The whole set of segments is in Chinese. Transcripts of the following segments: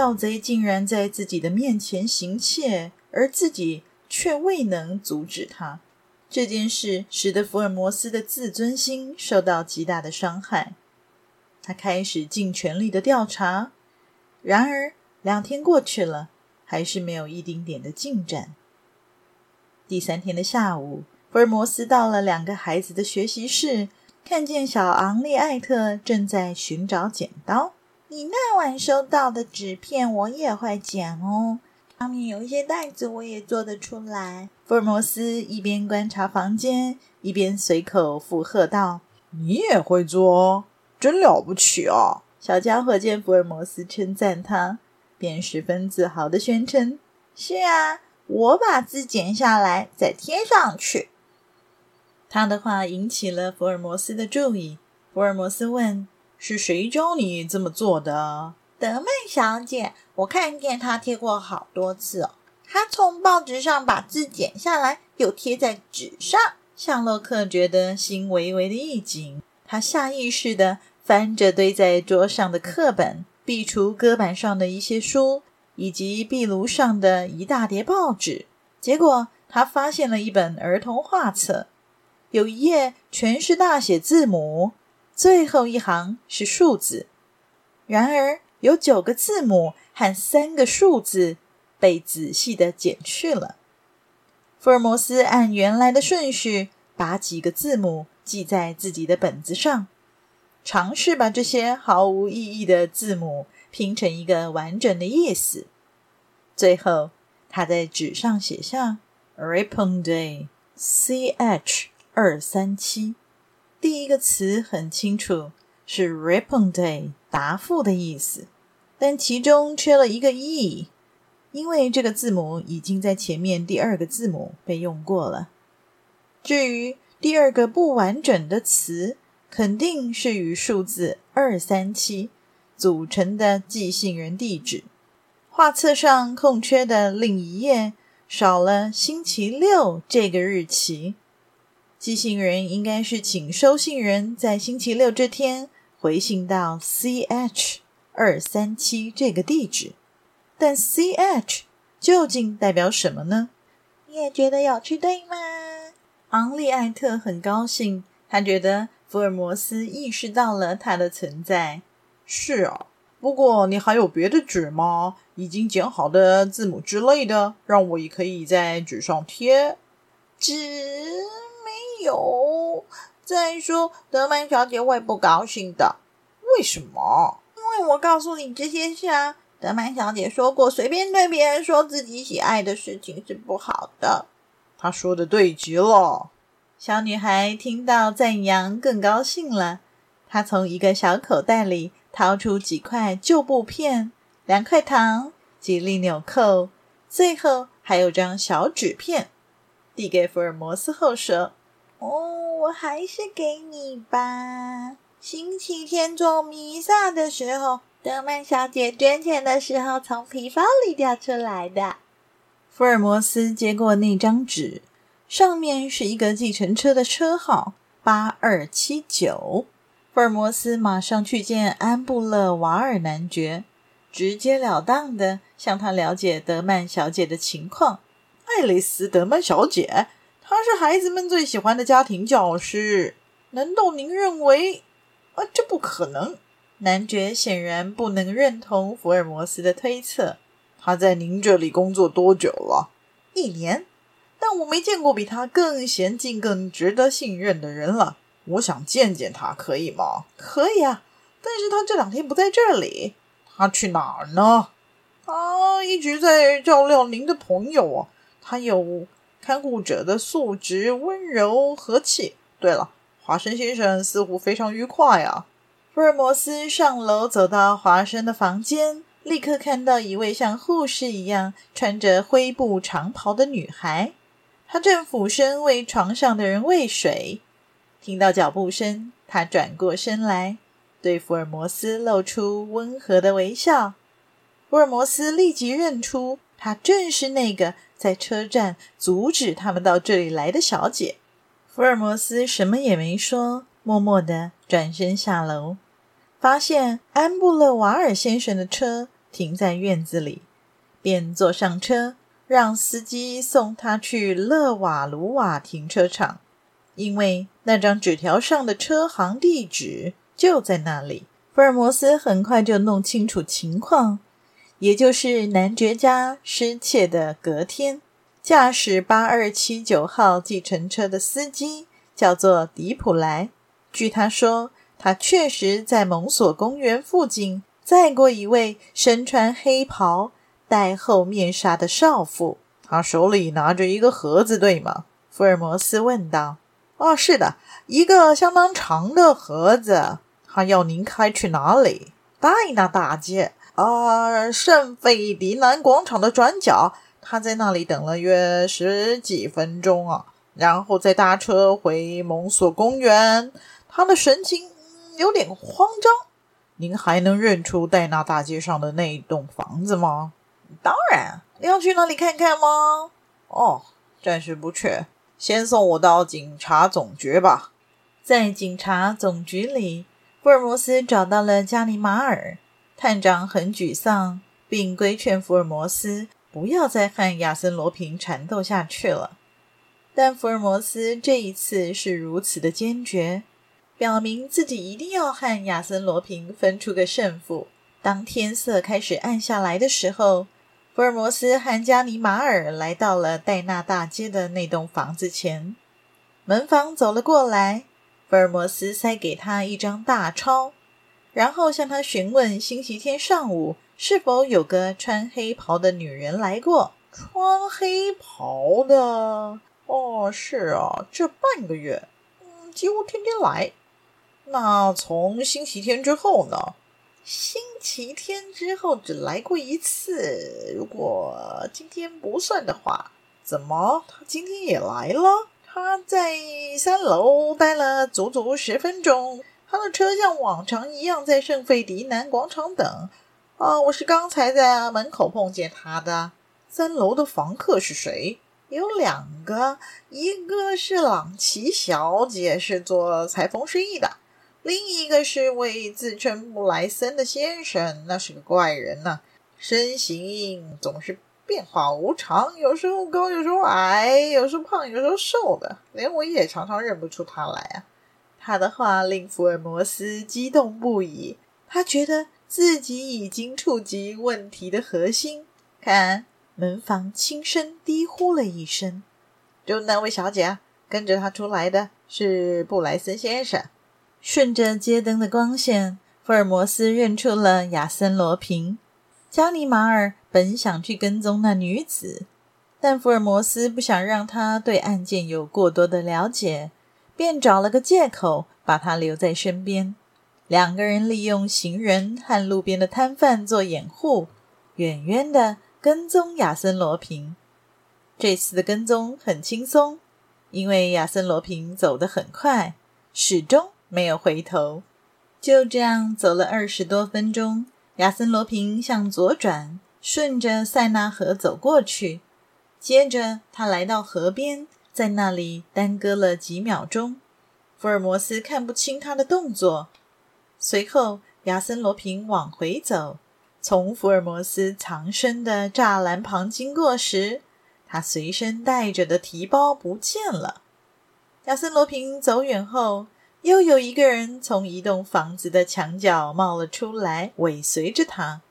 盗贼竟然在自己的面前行窃，而自己却未能阻止他。这件事使得福尔摩斯的自尊心受到极大的伤害。他开始尽全力的调查，然而两天过去了，还是没有一丁点的进展。第三天的下午，福尔摩斯到了两个孩子的学习室，看见小昂利艾特正在寻找剪刀。你那晚收到的纸片，我也会剪哦。上面有一些袋子，我也做得出来。福尔摩斯一边观察房间，一边随口附和道：“你也会做，真了不起啊！”小家伙见福尔摩斯称赞他，便十分自豪地宣称：“是啊，我把字剪下来再贴上去。”他的话引起了福尔摩斯的注意。福尔摩斯问。是谁教你这么做的？德曼小姐，我看见她贴过好多次哦。她从报纸上把字剪下来，又贴在纸上。夏洛克觉得心微微的一紧，他下意识地翻着堆在桌上的课本，壁橱隔板上的一些书，以及壁炉上的一大叠报纸。结果他发现了一本儿童画册，有一页全是大写字母。最后一行是数字，然而有九个字母和三个数字被仔细的剪去了。福尔摩斯按原来的顺序把几个字母记在自己的本子上，尝试把这些毫无意义的字母拼成一个完整的意思。最后，他在纸上写下 “Ripon Day C H 二三七”。第一个词很清楚，是 “reponde” 答复的意思，但其中缺了一个 e，因为这个字母已经在前面第二个字母被用过了。至于第二个不完整的词，肯定是与数字二三七组成的寄信人地址。画册上空缺的另一页少了星期六这个日期。寄信人应该是请收信人在星期六这天回信到 C H 二三七这个地址，但 C H 究竟代表什么呢？你也觉得有趣，对吗？昂利艾特很高兴，他觉得福尔摩斯意识到了他的存在。是啊，不过你还有别的纸吗？已经剪好的字母之类的，让我也可以在纸上贴。纸。没有，再说德曼小姐会不高兴的。为什么？因为我告诉你这些事啊。德曼小姐说过，随便对别人说自己喜爱的事情是不好的。她说的对极了。小女孩听到赞扬，更高兴了。她从一个小口袋里掏出几块旧布片、两块糖、几粒纽扣，最后还有张小纸片，递给福尔摩斯后说。哦，我还是给你吧。星期天做弥撒的时候，德曼小姐捐钱的时候从皮包里掉出来的。福尔摩斯接过那张纸，上面是一个计程车的车号八二七九。福尔摩斯马上去见安布勒瓦尔男爵，直截了当的向他了解德曼小姐的情况。爱丽丝·德曼小姐。她是孩子们最喜欢的家庭教师。难道您认为？啊，这不可能！男爵显然不能认同福尔摩斯的推测。他在您这里工作多久了？一年。但我没见过比他更娴静、更值得信任的人了。我想见见他，可以吗？可以啊，但是他这两天不在这里。他去哪儿呢？他一直在照料您的朋友啊。他有。看护者的素质温柔和气。对了，华生先生似乎非常愉快啊。福尔摩斯上楼走到华生的房间，立刻看到一位像护士一样穿着灰布长袍的女孩，她正俯身为床上的人喂水。听到脚步声，她转过身来，对福尔摩斯露出温和的微笑。福尔摩斯立即认出，她正是那个在车站阻止他们到这里来的小姐。福尔摩斯什么也没说，默默地转身下楼。发现安布勒瓦尔先生的车停在院子里，便坐上车，让司机送他去勒瓦卢瓦停车场，因为那张纸条上的车行地址就在那里。福尔摩斯很快就弄清楚情况，也就是男爵家失窃的隔天，驾驶八二七九号计程车的司机叫做迪普莱。据他说，他确实在蒙索公园附近载过一位身穿黑袍、戴厚面纱的少妇。他手里拿着一个盒子，对吗？福尔摩斯问道。“哦，是的，一个相当长的盒子。他要您开去哪里？戴纳大街啊，圣费迪南广场的转角。他在那里等了约十几分钟啊，然后再搭车回蒙索公园。他的神情。”有点慌张，您还能认出戴纳大街上的那栋房子吗？当然，要去那里看看吗？哦，暂时不去，先送我到警察总局吧。在警察总局里，福尔摩斯找到了加尼马尔探长，很沮丧，并规劝福尔摩斯不要再和亚森罗平缠斗下去了。但福尔摩斯这一次是如此的坚决。表明自己一定要和亚森·罗平分出个胜负。当天色开始暗下来的时候，福尔摩斯和加尼马尔来到了戴纳大街的那栋房子前。门房走了过来，福尔摩斯塞给他一张大钞，然后向他询问星期天上午是否有个穿黑袍的女人来过。穿黑袍的？哦，是啊，这半个月，嗯，几乎天天来。那从星期天之后呢？星期天之后只来过一次。如果今天不算的话，怎么他今天也来了？他在三楼待了足足十分钟。他的车像往常一样在圣费迪南广场等。啊，我是刚才在门口碰见他的。三楼的房客是谁？有两个，一个是朗奇小姐，是做裁缝生意的。另一个是位自称布莱森的先生，那是个怪人呢、身形总是变化无常，有时候高，有时候矮，有时候胖，有时候瘦的，连我也常常认不出他来啊。他的话令福尔摩斯激动不已，他觉得自己已经触及问题的核心。看，门房轻声低呼了一声，就那位小姐跟着他出来的是布莱森先生。顺着街灯的光线，福尔摩斯认出了亚森·罗平。加尼马尔本想去跟踪那女子，但福尔摩斯不想让他对案件有过多的了解，便找了个借口把他留在身边。两个人利用行人和路边的摊贩做掩护，远远地跟踪亚森·罗平。这次的跟踪很轻松，因为亚森·罗平走得很快，始终。没有回头，就这样走了二十多分钟。亚森·罗平向左转，顺着塞纳河走过去。接着，他来到河边，在那里耽搁了几秒钟。福尔摩斯看不清他的动作。随后，亚森·罗平往回走，从福尔摩斯藏身的栅栏旁经过时，他随身带着的提包不见了。亚森·罗平走远后，又有一个人从一栋房子的墙角冒了出来，尾随着他。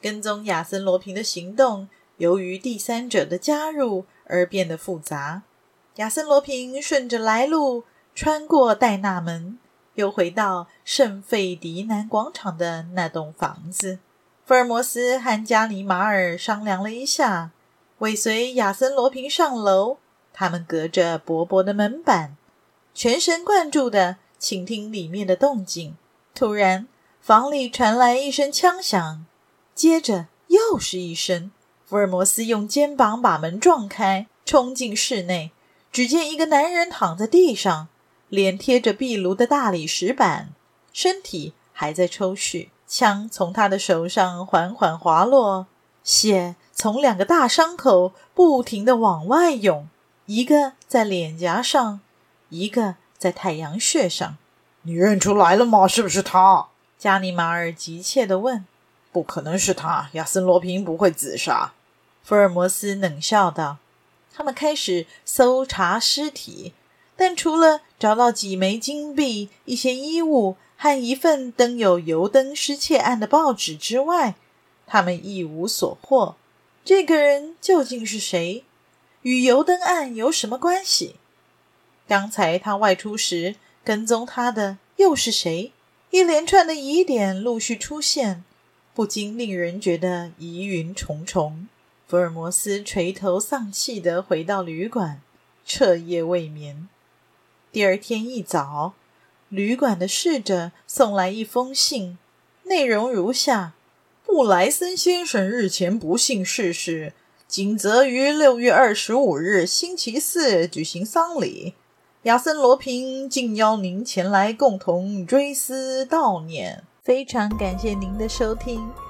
跟踪亚森·罗平的行动，由于第三者的加入而变得复杂。亚森·罗平顺着来路，穿过戴纳门，又回到圣费迪南广场的那栋房子。福尔摩斯和加尼马尔商量了一下，尾随亚森·罗平上楼。他们隔着薄薄的门板，全神贯注的。倾听里面的动静，突然，房里传来一声枪响，接着又是一声。福尔摩斯用肩膀把门撞开，冲进室内，只见一个男人躺在地上，脸贴着壁炉的大理石板，身体还在抽搐，枪从他的手上缓缓滑落，血从两个大伤口不停的往外涌，一个在脸颊上，一个在太阳穴上。你认出来了吗？是不是他？加尼马尔急切的问。不可能是他，亚森·罗平不会自杀。福尔摩斯冷笑道：“他们开始搜查尸体，但除了找到几枚金币、一些衣物和一份登有油灯失窃案的报纸之外，他们一无所获。这个人究竟是谁？与油灯案有什么关系？刚才他外出时跟踪他的又是谁？一连串的疑点陆续出现，不禁令人觉得疑云重重。”福尔摩斯垂头丧气的回到旅馆，彻夜未眠。第二天一早，旅馆的侍者送来一封信，内容如下：布莱森先生日前不幸逝世，谨责于六月二十五日星期四举行丧礼。亚森·罗平敬邀您前来共同追思悼念。非常感谢您的收听。